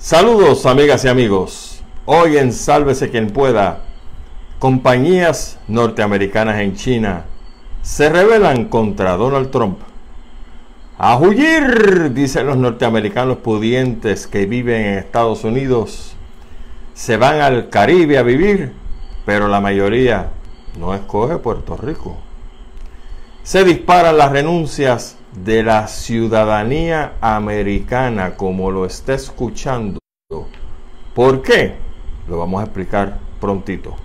Saludos amigas y amigos. Hoy en Sálvese quien pueda, compañías norteamericanas en China se rebelan contra Donald Trump. A huir, dicen los norteamericanos pudientes que viven en Estados Unidos. Se van al Caribe a vivir, pero la mayoría no escoge Puerto Rico. Se disparan las renuncias de la ciudadanía americana como lo está escuchando. ¿Por qué? Lo vamos a explicar prontito.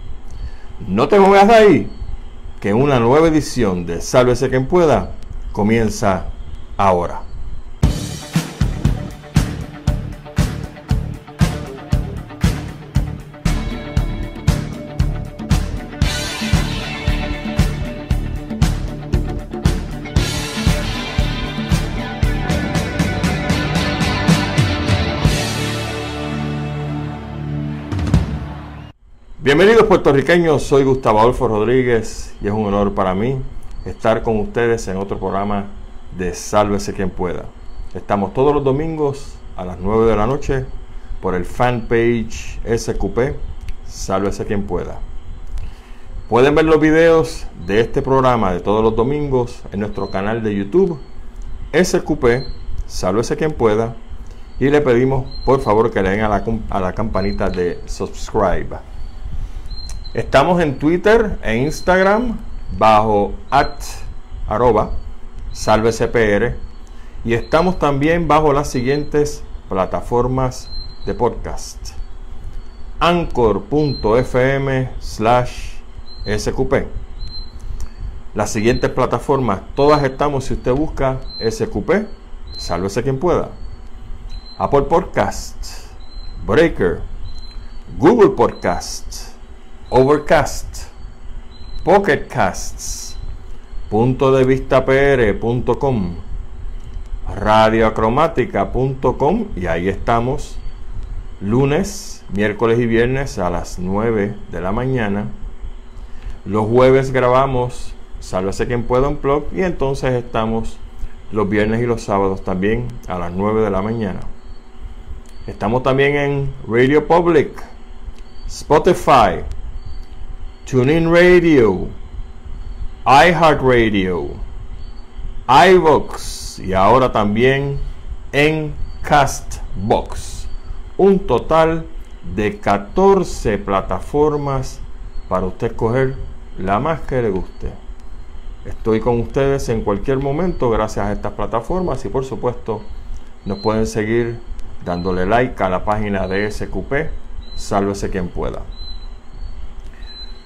No te muevas de ahí, que una nueva edición de Sálvese quien pueda comienza ahora. Bienvenidos puertorriqueños, soy Gustavo Adolfo Rodríguez y es un honor para mí estar con ustedes en otro programa de Sálvese quien pueda. Estamos todos los domingos a las 9 de la noche por el fanpage SQP Sálvese quien pueda. Pueden ver los videos de este programa de todos los domingos en nuestro canal de YouTube SQP Sálvese quien pueda y le pedimos por favor que le den a la, a la campanita de subscribe. Estamos en Twitter e Instagram bajo at arroba salvecpr y estamos también bajo las siguientes plataformas de podcast. anchor.fm slash sqp las siguientes plataformas todas estamos si usted busca sqp sálvese quien pueda. Apple podcast breaker google podcast Overcast, Pocket Casts, punto de vista radioacromática.com y ahí estamos lunes, miércoles y viernes a las 9 de la mañana. Los jueves grabamos Sálvese quien pueda un blog y entonces estamos los viernes y los sábados también a las 9 de la mañana. Estamos también en Radio Public, Spotify, TuneIn Radio, iHeartRadio, iVox y ahora también en Castbox. Un total de 14 plataformas para usted escoger la más que le guste. Estoy con ustedes en cualquier momento gracias a estas plataformas y por supuesto nos pueden seguir dándole like a la página de SQP, sálvese quien pueda.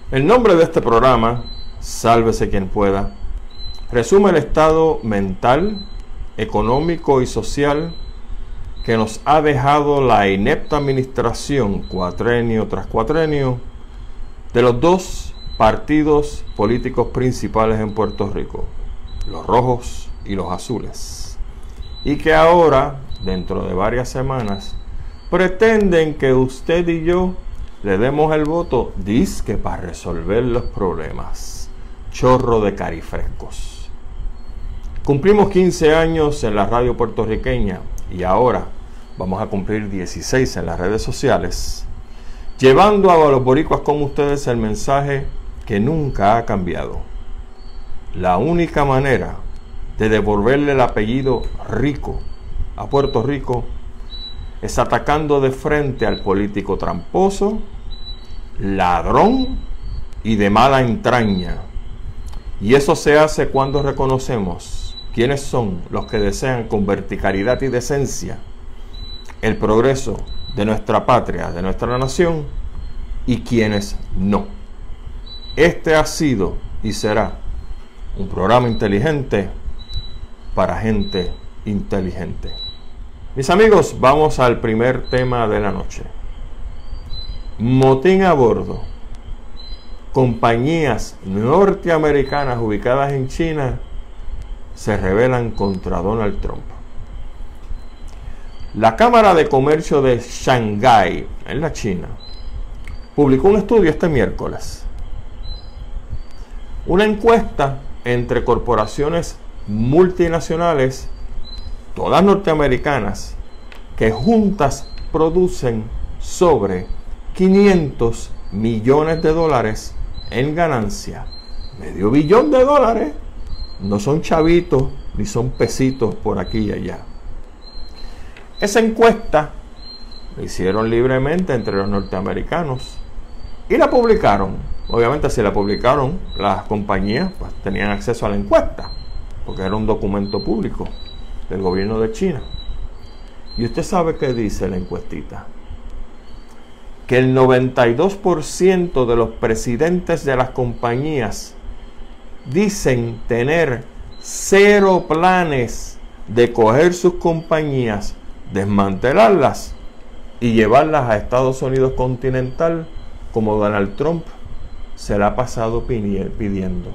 El nombre de este programa, Sálvese quien pueda, resume el estado mental, económico y social que nos ha dejado la inepta administración cuatrenio tras cuatrenio de los dos partidos políticos principales en Puerto Rico, los rojos y los azules, y que ahora, dentro de varias semanas, pretenden que usted y yo le demos el voto, disque para resolver los problemas. Chorro de carifrescos. Cumplimos 15 años en la radio puertorriqueña y ahora vamos a cumplir 16 en las redes sociales, llevando a los boricuas como ustedes el mensaje que nunca ha cambiado. La única manera de devolverle el apellido rico a Puerto Rico es atacando de frente al político tramposo, ladrón y de mala entraña. Y eso se hace cuando reconocemos quiénes son los que desean con verticalidad y decencia el progreso de nuestra patria, de nuestra nación, y quienes no. Este ha sido y será un programa inteligente para gente inteligente. Mis amigos, vamos al primer tema de la noche. Motín a bordo. Compañías norteamericanas ubicadas en China se rebelan contra Donald Trump. La Cámara de Comercio de Shanghái, en la China, publicó un estudio este miércoles. Una encuesta entre corporaciones multinacionales todas norteamericanas, que juntas producen sobre 500 millones de dólares en ganancia. Medio billón de dólares. No son chavitos ni son pesitos por aquí y allá. Esa encuesta la hicieron libremente entre los norteamericanos y la publicaron. Obviamente si la publicaron, las compañías pues, tenían acceso a la encuesta, porque era un documento público del gobierno de China. Y usted sabe qué dice la encuestita. Que el 92% de los presidentes de las compañías dicen tener cero planes de coger sus compañías, desmantelarlas y llevarlas a Estados Unidos continental como Donald Trump se la ha pasado pidiendo.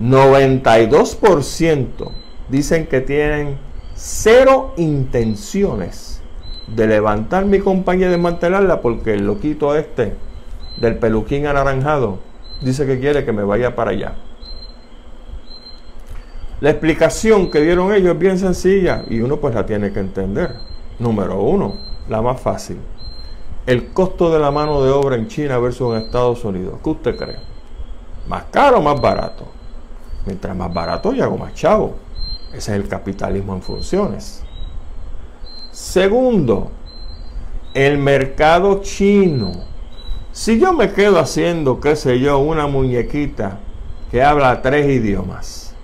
92% dicen que tienen cero intenciones de levantar mi compañía y desmantelarla porque el loquito este del peluquín anaranjado dice que quiere que me vaya para allá. La explicación que dieron ellos es bien sencilla y uno pues la tiene que entender. Número uno, la más fácil. El costo de la mano de obra en China versus en Estados Unidos. ¿Qué usted cree? ¿Más caro o más barato? Mientras más barato, yo hago más chavo. Ese es el capitalismo en funciones. Segundo, el mercado chino. Si yo me quedo haciendo, qué sé yo, una muñequita que habla tres idiomas,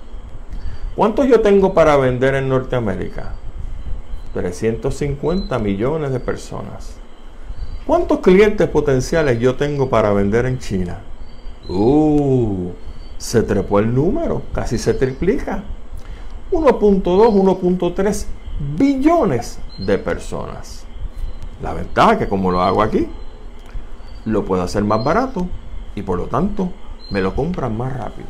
¿cuánto yo tengo para vender en Norteamérica? 350 millones de personas. ¿Cuántos clientes potenciales yo tengo para vender en China? Uh, se trepó el número, casi se triplica. 1.2, 1.3 billones de personas. La ventaja es que como lo hago aquí, lo puedo hacer más barato y por lo tanto me lo compran más rápido.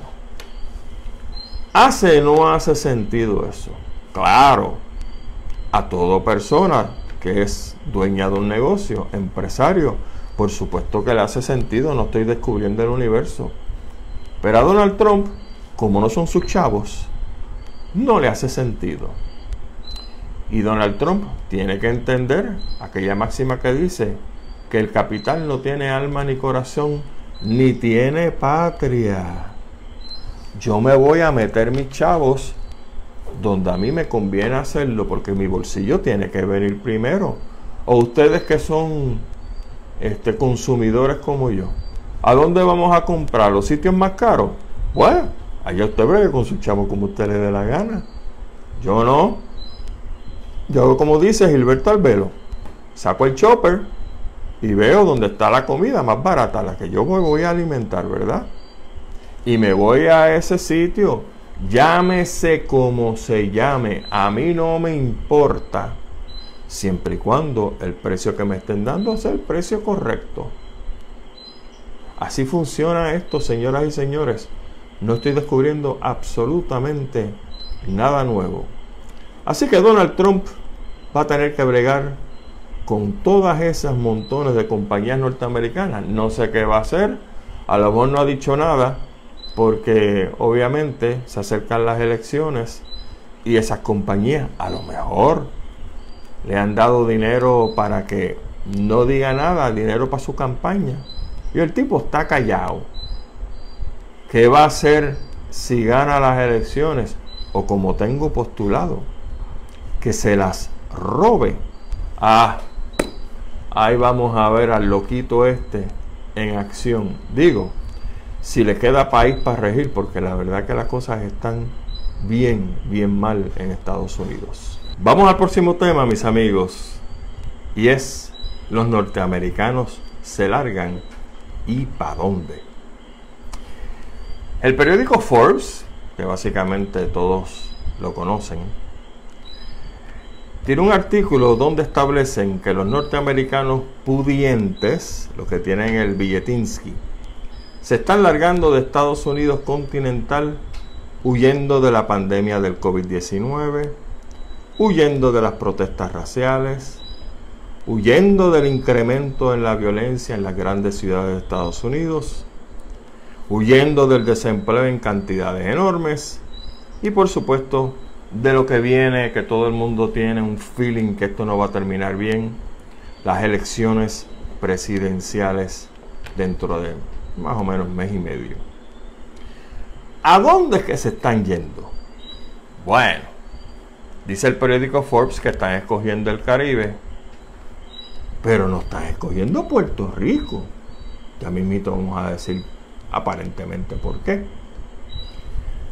¿Hace no hace sentido eso? Claro, a toda persona que es dueña de un negocio, empresario, por supuesto que le hace sentido, no estoy descubriendo el universo. Pero a Donald Trump, como no son sus chavos, no le hace sentido. Y Donald Trump tiene que entender aquella máxima que dice que el capital no tiene alma ni corazón, ni tiene patria. Yo me voy a meter mis chavos donde a mí me conviene hacerlo porque mi bolsillo tiene que venir primero. O ustedes que son este, consumidores como yo, ¿a dónde vamos a comprar? ¿Los sitios más caros? Bueno, allá usted ve con su como usted le dé la gana. Yo no. Yo como dice Gilberto Albelo, saco el chopper y veo dónde está la comida más barata, la que yo me voy a alimentar, ¿verdad? Y me voy a ese sitio Llámese como se llame, a mí no me importa, siempre y cuando el precio que me estén dando sea el precio correcto. Así funciona esto, señoras y señores. No estoy descubriendo absolutamente nada nuevo. Así que Donald Trump va a tener que bregar con todas esas montones de compañías norteamericanas. No sé qué va a hacer. A lo mejor no ha dicho nada, porque obviamente se acercan las elecciones y esas compañías a lo mejor le han dado dinero para que no diga nada, dinero para su campaña. Y el tipo está callado. ¿Qué va a hacer si gana las elecciones? O como tengo postulado, que se las robe. Ah, ahí vamos a ver al loquito este en acción. Digo, si le queda país para regir, porque la verdad que las cosas están bien, bien mal en Estados Unidos. Vamos al próximo tema, mis amigos, y es los norteamericanos se largan y para dónde. El periódico Forbes, que básicamente todos lo conocen, tiene un artículo donde establecen que los norteamericanos pudientes, los que tienen el billetinsky, se están largando de Estados Unidos continental huyendo de la pandemia del COVID-19, huyendo de las protestas raciales, huyendo del incremento en la violencia en las grandes ciudades de Estados Unidos, huyendo del desempleo en cantidades enormes y por supuesto de lo que viene, que todo el mundo tiene un feeling que esto no va a terminar bien, las elecciones presidenciales dentro de más o menos mes y medio. ¿A dónde es que se están yendo? Bueno, dice el periódico Forbes que están escogiendo el Caribe, pero no están escogiendo Puerto Rico. Ya mismito vamos a decir aparentemente por qué.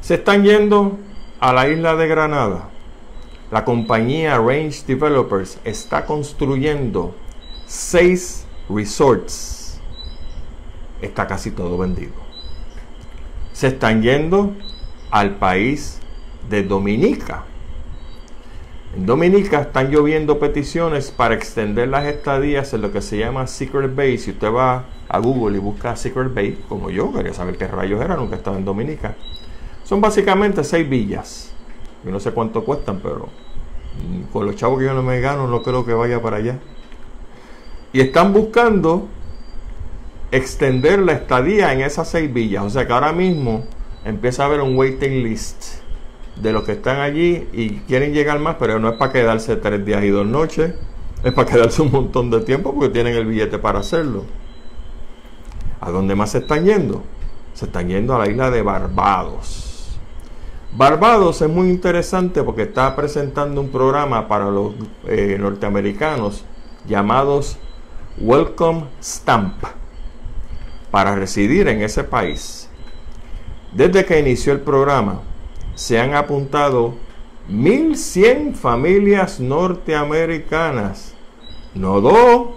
Se están yendo a la isla de Granada. La compañía Range Developers está construyendo seis resorts. Está casi todo vendido. Se están yendo al país de Dominica. En Dominica están lloviendo peticiones para extender las estadías en lo que se llama Secret Base. Si usted va a Google y busca Secret Base, como yo, quería saber qué rayos era, nunca estaba en Dominica. Son básicamente seis villas. Yo no sé cuánto cuestan, pero con los chavos que yo no me gano, no creo que vaya para allá. Y están buscando extender la estadía en esas seis villas. O sea que ahora mismo empieza a haber un waiting list de los que están allí y quieren llegar más, pero no es para quedarse tres días y dos noches, es para quedarse un montón de tiempo porque tienen el billete para hacerlo. ¿A dónde más se están yendo? Se están yendo a la isla de Barbados. Barbados es muy interesante porque está presentando un programa para los eh, norteamericanos llamados Welcome Stamp para residir en ese país. Desde que inició el programa, se han apuntado 1.100 familias norteamericanas. No dos,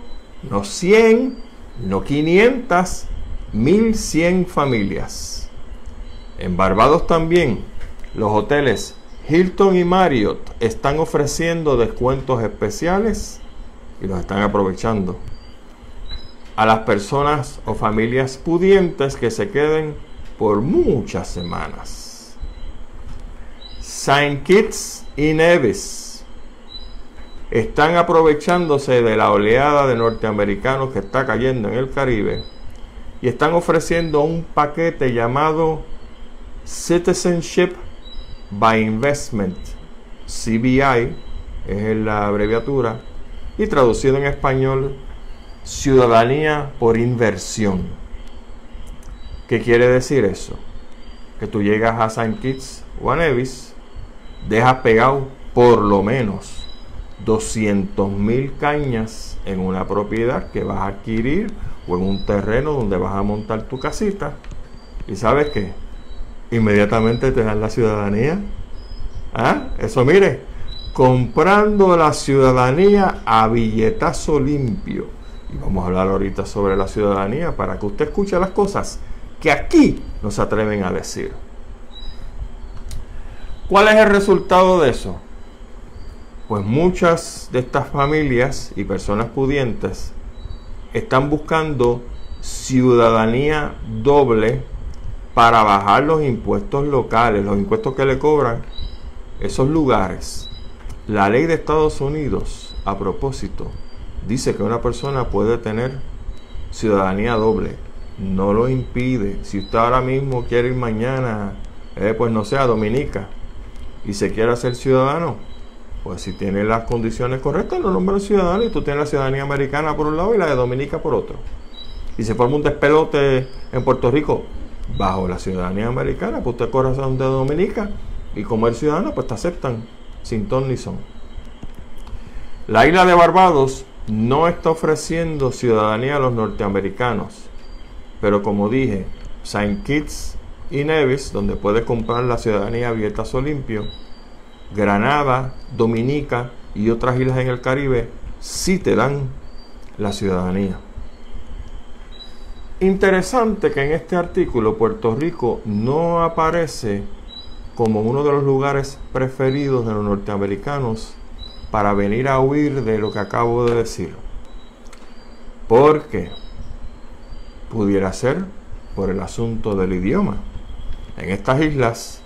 no 100, no 500, 1.100 familias. En Barbados también los hoteles Hilton y Marriott están ofreciendo descuentos especiales y los están aprovechando a las personas o familias pudientes que se queden por muchas semanas. Saint Kitts y Nevis están aprovechándose de la oleada de norteamericanos que está cayendo en el Caribe y están ofreciendo un paquete llamado Citizenship by Investment, CBI, es la abreviatura, y traducido en español, ciudadanía por inversión. ¿Qué quiere decir eso? Que tú llegas a St. Kitts o a Nevis, dejas pegado por lo menos 200 mil cañas en una propiedad que vas a adquirir o en un terreno donde vas a montar tu casita. ¿Y sabes qué? inmediatamente te dan la ciudadanía. ¿Ah? Eso mire, comprando la ciudadanía a billetazo limpio. Y vamos a hablar ahorita sobre la ciudadanía para que usted escuche las cosas que aquí no se atreven a decir. ¿Cuál es el resultado de eso? Pues muchas de estas familias y personas pudientes están buscando ciudadanía doble para bajar los impuestos locales, los impuestos que le cobran esos lugares. La ley de Estados Unidos, a propósito, dice que una persona puede tener ciudadanía doble. No lo impide. Si usted ahora mismo quiere ir mañana, eh, pues no sé, a Dominica y se quiere hacer ciudadano, pues si tiene las condiciones correctas, lo nombra ciudadano y tú tienes la ciudadanía americana por un lado y la de Dominica por otro. Y se forma un despelote en Puerto Rico, bajo la ciudadanía americana, pues usted corazón de Dominica y como el ciudadano, pues te aceptan sin ton ni son. La isla de Barbados no está ofreciendo ciudadanía a los norteamericanos, pero como dije, Saint Kitts y Nevis, donde puedes comprar la ciudadanía abierta o limpio, Granada, Dominica y otras islas en el Caribe, sí te dan la ciudadanía. Interesante que en este artículo Puerto Rico no aparece como uno de los lugares preferidos de los norteamericanos para venir a huir de lo que acabo de decir. Porque pudiera ser por el asunto del idioma. En estas islas,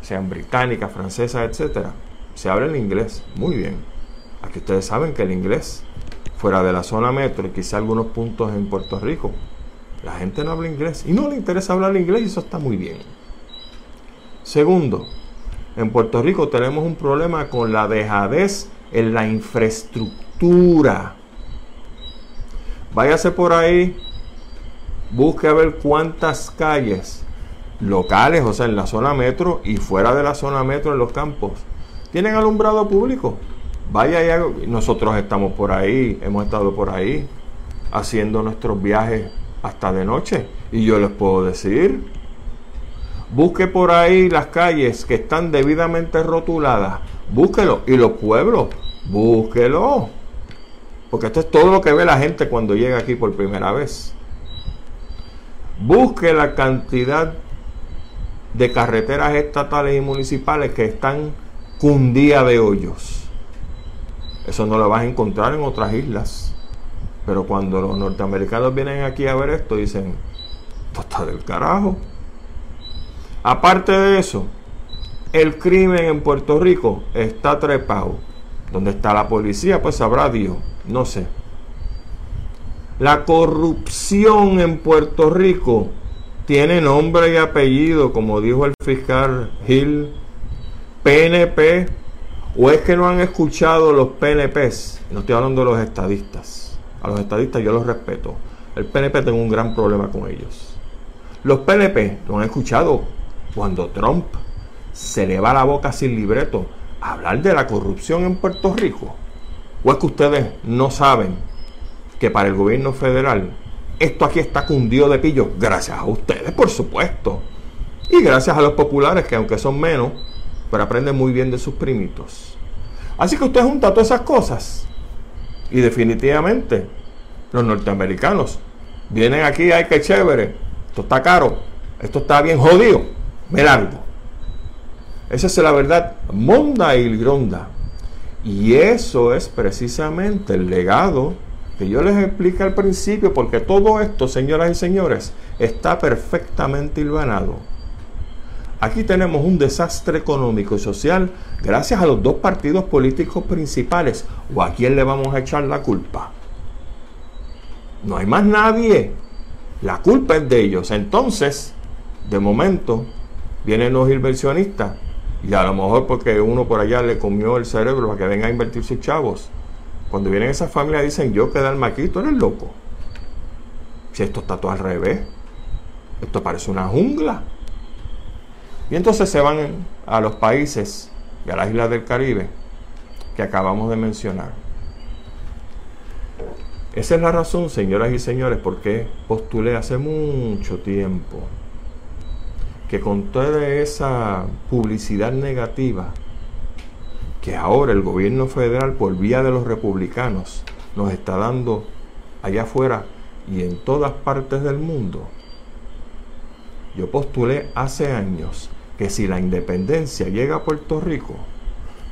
sean británicas, francesas, etc., se habla el inglés muy bien. Aquí ustedes saben que el inglés, fuera de la zona metro y quizá algunos puntos en Puerto Rico, la gente no habla inglés y no le interesa hablar inglés y eso está muy bien. Segundo, en Puerto Rico tenemos un problema con la dejadez en la infraestructura. Váyase por ahí, busque a ver cuántas calles locales, o sea, en la zona metro y fuera de la zona metro en los campos, tienen alumbrado público. Vaya nosotros estamos por ahí, hemos estado por ahí haciendo nuestros viajes hasta de noche. Y yo les puedo decir, busque por ahí las calles que están debidamente rotuladas, búsquelo. Y los pueblos, búsquelo. Porque esto es todo lo que ve la gente cuando llega aquí por primera vez. Busque la cantidad de carreteras estatales y municipales que están cundía de hoyos. Eso no lo vas a encontrar en otras islas. Pero cuando los norteamericanos vienen aquí a ver esto, dicen, esto está del carajo. Aparte de eso, el crimen en Puerto Rico está trepado. ¿Dónde está la policía? Pues sabrá Dios. No sé. La corrupción en Puerto Rico tiene nombre y apellido, como dijo el fiscal Gil, PNP, o es que no han escuchado los PNPs. No estoy hablando de los estadistas. A los estadistas yo los respeto. El PNP tengo un gran problema con ellos. Los PNP no han escuchado cuando Trump se le va la boca sin libreto a hablar de la corrupción en Puerto Rico. ¿O es que ustedes no saben que para el gobierno federal esto aquí está cundido de pillo, gracias a ustedes, por supuesto. Y gracias a los populares, que aunque son menos, pero aprenden muy bien de sus primitos. Así que usted junta todas esas cosas. Y definitivamente, los norteamericanos vienen aquí, ay, que chévere, esto está caro, esto está bien jodido, me largo. Esa es la verdad monda y gronda. Y eso es precisamente el legado que yo les expliqué al principio, porque todo esto, señoras y señores, está perfectamente hilvanado. Aquí tenemos un desastre económico y social gracias a los dos partidos políticos principales. ¿O a quién le vamos a echar la culpa? No hay más nadie. La culpa es de ellos. Entonces, de momento, vienen los inversionistas. Y a lo mejor porque uno por allá le comió el cerebro para que venga a invertir sus chavos cuando vienen esas familias dicen, yo quedarme aquí, tú eres loco. Si esto está todo al revés, esto parece una jungla. Y entonces se van a los países y a las islas del Caribe que acabamos de mencionar. Esa es la razón, señoras y señores, por qué postulé hace mucho tiempo que con toda esa publicidad negativa que ahora el gobierno federal, por vía de los republicanos, nos está dando allá afuera y en todas partes del mundo. Yo postulé hace años que si la independencia llega a Puerto Rico,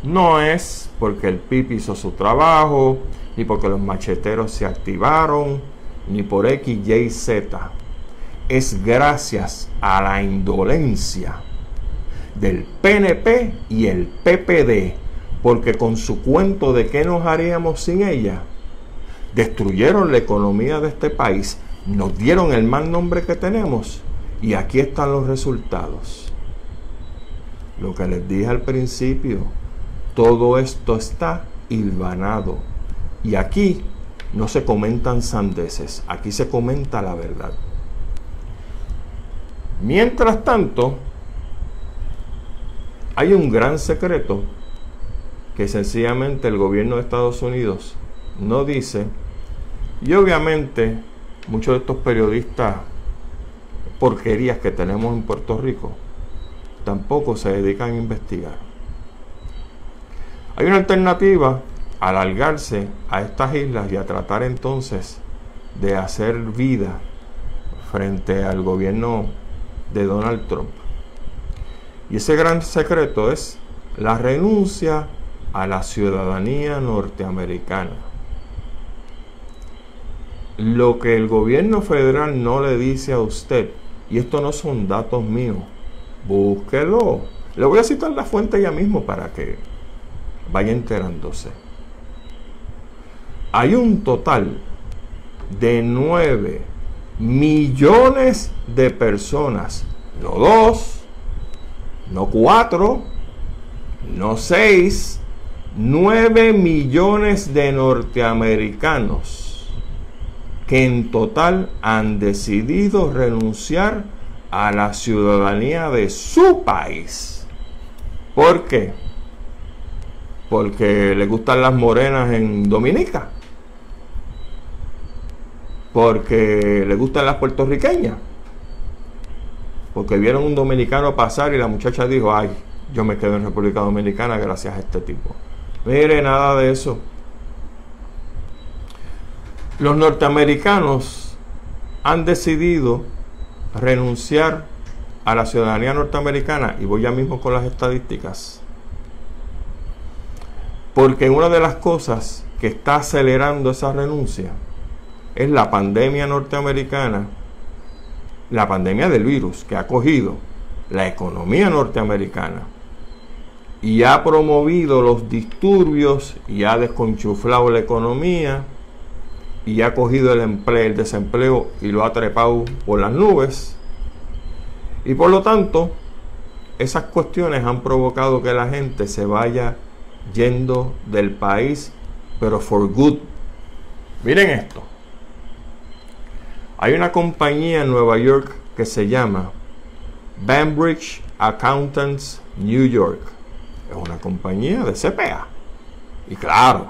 no es porque el PIB hizo su trabajo, ni porque los macheteros se activaron, ni por X, Y, Z. Es gracias a la indolencia del PNP y el PPD porque con su cuento de qué nos haríamos sin ella, destruyeron la economía de este país, nos dieron el mal nombre que tenemos y aquí están los resultados. Lo que les dije al principio, todo esto está hilvanado y aquí no se comentan sandeces, aquí se comenta la verdad. Mientras tanto, hay un gran secreto que sencillamente el gobierno de Estados Unidos no dice. Y obviamente muchos de estos periodistas porquerías que tenemos en Puerto Rico tampoco se dedican a investigar. Hay una alternativa alargarse a estas islas y a tratar entonces de hacer vida frente al gobierno de Donald Trump. Y ese gran secreto es la renuncia a la ciudadanía norteamericana. Lo que el gobierno federal no le dice a usted, y esto no son datos míos, búsquelo. Le voy a citar la fuente ya mismo para que vaya enterándose. Hay un total de 9 millones de personas, no dos, no cuatro, no 6, 9 millones de norteamericanos que en total han decidido renunciar a la ciudadanía de su país. ¿Por qué? Porque le gustan las morenas en Dominica. Porque le gustan las puertorriqueñas. Porque vieron un dominicano pasar y la muchacha dijo, ay, yo me quedo en República Dominicana gracias a este tipo. Mire, nada de eso. Los norteamericanos han decidido renunciar a la ciudadanía norteamericana, y voy ya mismo con las estadísticas, porque una de las cosas que está acelerando esa renuncia es la pandemia norteamericana, la pandemia del virus que ha cogido la economía norteamericana y ha promovido los disturbios y ha desconchuflado la economía y ha cogido el empleo, el desempleo y lo ha trepado por las nubes. Y por lo tanto, esas cuestiones han provocado que la gente se vaya yendo del país, pero for good. Miren esto. Hay una compañía en Nueva York que se llama Banbridge Accountants New York. Es una compañía de CPA. Y claro,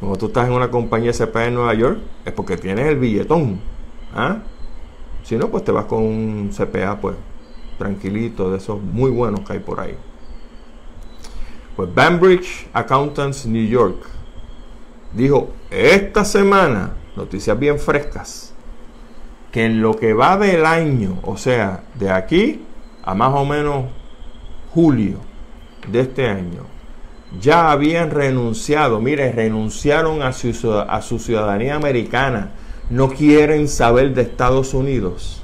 como tú estás en una compañía CPA en Nueva York, es porque tienes el billetón. ¿ah? Si no, pues te vas con un CPA, pues, tranquilito, de esos muy buenos que hay por ahí. Pues Banbridge Accountants New York dijo esta semana, noticias bien frescas, que en lo que va del año, o sea, de aquí a más o menos julio de este año, ya habían renunciado, mire, renunciaron a su, a su ciudadanía americana, no quieren saber de Estados Unidos.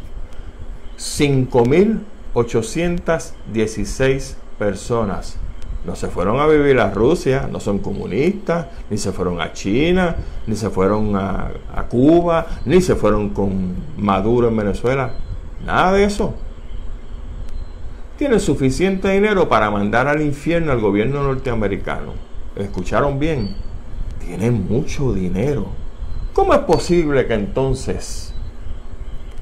5.816 personas no se fueron a vivir a Rusia, no son comunistas, ni se fueron a China, ni se fueron a, a, Cuba, ni se fueron con Maduro en Venezuela. Nada de eso tienen suficiente dinero para mandar al infierno al gobierno norteamericano. ¿Escucharon bien? Tienen mucho dinero. ¿Cómo es posible que entonces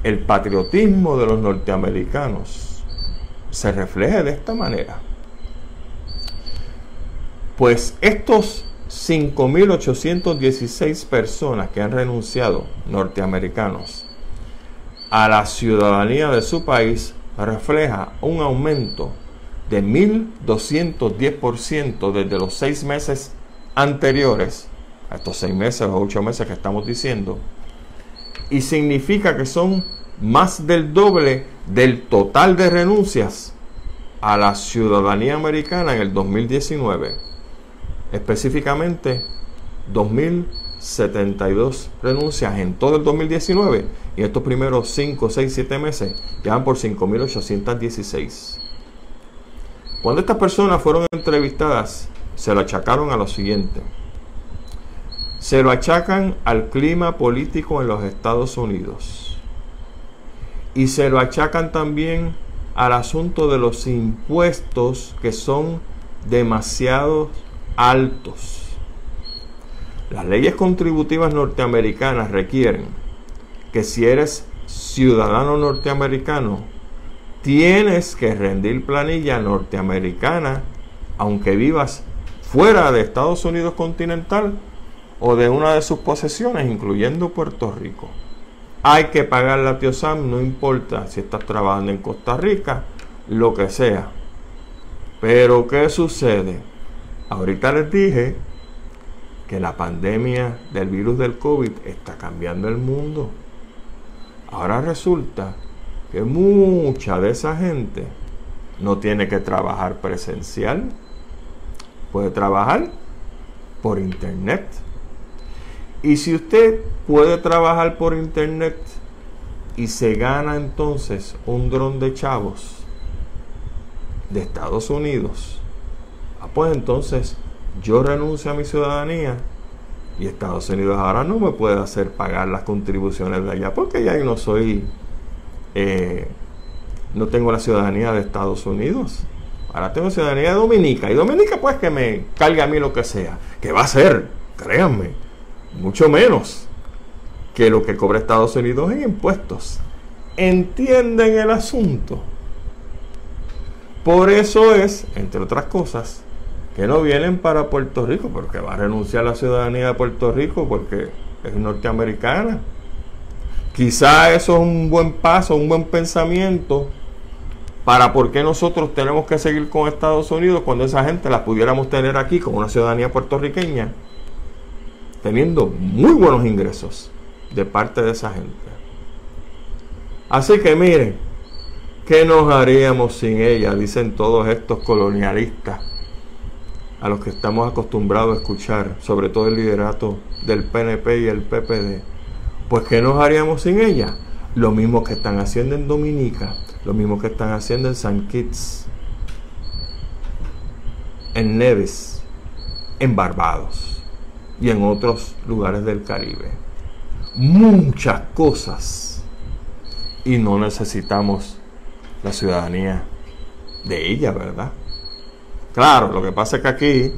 el patriotismo de los norteamericanos se refleje de esta manera? Pues estos 5.816 personas que han renunciado, norteamericanos, a la ciudadanía de su país, refleja un aumento de 1.210% desde los seis meses anteriores, a estos seis meses o ocho meses que estamos diciendo, y significa que son más del doble del total de renuncias a la ciudadanía americana en el 2019. Específicamente, 2.072 renuncias en todo el 2019 y estos primeros 5, 6, 7 meses ya van por 5.816. Cuando estas personas fueron entrevistadas, se lo achacaron a lo siguiente. Se lo achacan al clima político en los Estados Unidos. Y se lo achacan también al asunto de los impuestos que son demasiado altos. Las leyes contributivas norteamericanas requieren que si eres ciudadano norteamericano, tienes que rendir planilla norteamericana, aunque vivas fuera de Estados Unidos continental o de una de sus posesiones, incluyendo Puerto Rico. Hay que pagar la TIOSAM, no importa si estás trabajando en Costa Rica, lo que sea. Pero ¿qué sucede? Ahorita les dije que la pandemia del virus del COVID está cambiando el mundo. Ahora resulta que mucha de esa gente no tiene que trabajar presencial, puede trabajar por internet. Y si usted puede trabajar por internet y se gana entonces un dron de chavos de Estados Unidos, ah, pues entonces yo renuncio a mi ciudadanía y Estados Unidos ahora no me puede hacer pagar las contribuciones de allá porque ya no soy, eh, no tengo la ciudadanía de Estados Unidos. Ahora tengo ciudadanía de Dominica. Y Dominica, pues, que me cargue a mí lo que sea. Que va a ser, créanme, mucho menos que lo que cobra Estados Unidos en impuestos. ¿Entienden el asunto? Por eso es, entre otras cosas, que no vienen para Puerto Rico, porque va a renunciar la ciudadanía de Puerto Rico porque es norteamericana. Quizá eso es un buen paso, un buen pensamiento para por qué nosotros tenemos que seguir con Estados Unidos cuando esa gente la pudiéramos tener aquí con una ciudadanía puertorriqueña, teniendo muy buenos ingresos de parte de esa gente. Así que miren, ¿Qué nos haríamos sin ella? Dicen todos estos colonialistas a los que estamos acostumbrados a escuchar, sobre todo el liderato del PNP y el PPD. Pues ¿qué nos haríamos sin ella? Lo mismo que están haciendo en Dominica, lo mismo que están haciendo en San Kitts, en Neves, en Barbados y en otros lugares del Caribe. Muchas cosas. Y no necesitamos la ciudadanía de ella, ¿verdad? Claro, lo que pasa es que aquí,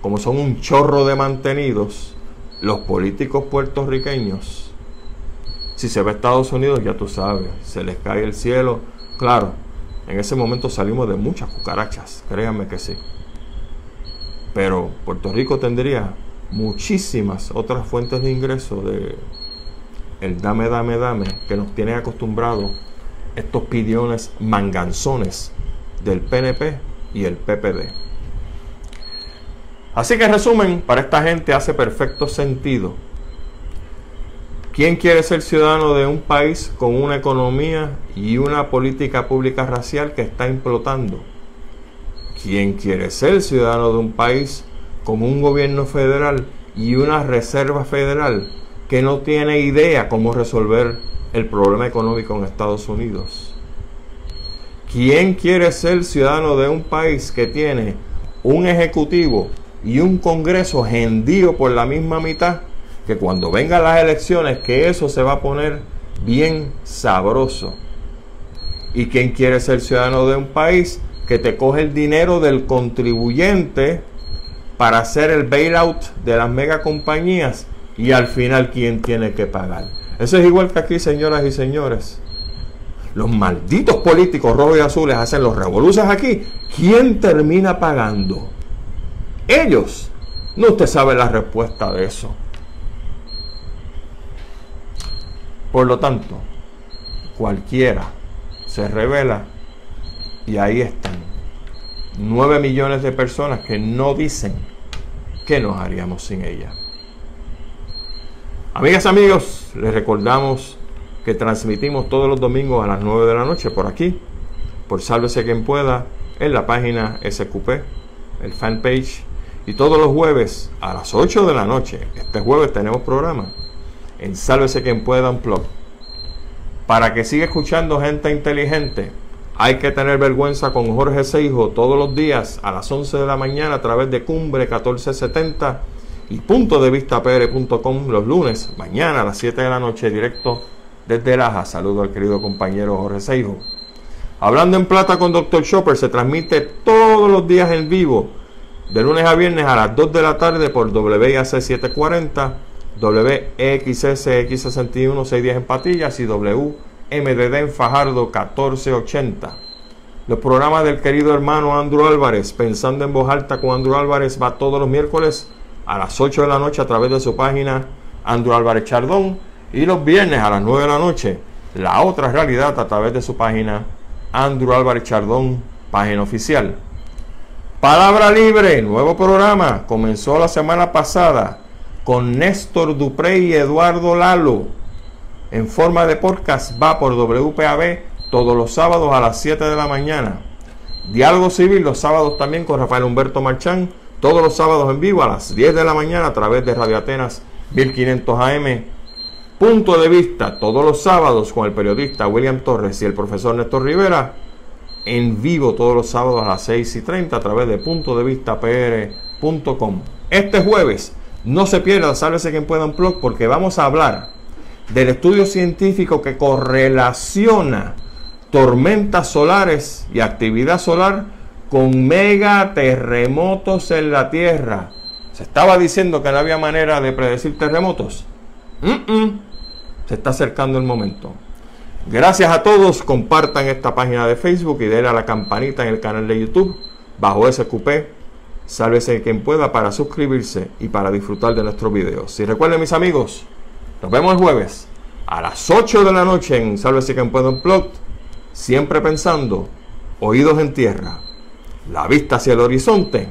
como son un chorro de mantenidos, los políticos puertorriqueños, si se ve Estados Unidos, ya tú sabes, se les cae el cielo. Claro, en ese momento salimos de muchas cucarachas, créanme que sí. Pero Puerto Rico tendría muchísimas otras fuentes de ingreso de el dame, dame, dame, que nos tiene acostumbrados estos pidiones manganzones del PNP y el PPD. Así que resumen, para esta gente hace perfecto sentido. ¿Quién quiere ser ciudadano de un país con una economía y una política pública racial que está implotando? ¿Quién quiere ser ciudadano de un país con un gobierno federal y una reserva federal que no tiene idea cómo resolver el problema económico en Estados Unidos. ¿Quién quiere ser ciudadano de un país que tiene un ejecutivo y un congreso hendido por la misma mitad? Que cuando vengan las elecciones, que eso se va a poner bien sabroso. ¿Y quién quiere ser ciudadano de un país que te coge el dinero del contribuyente para hacer el bailout de las megacompañías y al final quién tiene que pagar? Eso es igual que aquí, señoras y señores. Los malditos políticos rojos y azules hacen los revoluciones aquí. ¿Quién termina pagando? Ellos. No usted sabe la respuesta de eso. Por lo tanto, cualquiera se revela y ahí están. Nueve millones de personas que no dicen qué nos haríamos sin ella. Amigas, amigos, les recordamos que transmitimos todos los domingos a las 9 de la noche por aquí, por Sálvese quien pueda, en la página SQP, el fanpage, y todos los jueves a las 8 de la noche, este jueves tenemos programa, en Sálvese quien pueda un blog. Para que siga escuchando gente inteligente, hay que tener vergüenza con Jorge Seijo todos los días a las 11 de la mañana a través de Cumbre 1470 y punto de vista los lunes, mañana a las 7 de la noche, directo desde Laja. Saludo al querido compañero Jorge Seijo. Hablando en plata con Dr. Chopper se transmite todos los días en vivo, de lunes a viernes a las 2 de la tarde por WIAC 740, WXSX61 610 en Patillas y WMDD en Fajardo 1480. Los programas del querido hermano Andrew Álvarez, Pensando en Voz Alta con Andrew Álvarez, va todos los miércoles a las 8 de la noche a través de su página Andrew Álvarez Chardón y los viernes a las 9 de la noche la otra realidad a través de su página Andrew Álvarez Chardón, página oficial. Palabra Libre, nuevo programa, comenzó la semana pasada con Néstor Dupré y Eduardo Lalo. En forma de podcast va por WPAB todos los sábados a las 7 de la mañana. Diálogo Civil los sábados también con Rafael Humberto Marchán todos los sábados en vivo a las 10 de la mañana a través de Radio Atenas 1500 AM. Punto de vista todos los sábados con el periodista William Torres y el profesor Néstor Rivera. En vivo todos los sábados a las 6 y 30 a través de punto de vista pr.com. Este jueves no se pierda, sálvese quien pueda un blog porque vamos a hablar del estudio científico que correlaciona tormentas solares y actividad solar con mega terremotos en la Tierra. Se estaba diciendo que no había manera de predecir terremotos. Se está acercando el momento. Gracias a todos. Compartan esta página de Facebook y denle a la campanita en el canal de YouTube bajo SQP. Sálvese quien pueda para suscribirse y para disfrutar de nuestros videos. Y recuerden mis amigos, nos vemos el jueves a las 8 de la noche en Sálvese quien pueda un plot. Siempre pensando, oídos en tierra, la vista hacia el horizonte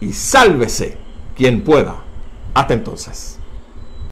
y sálvese quien pueda. Hasta entonces.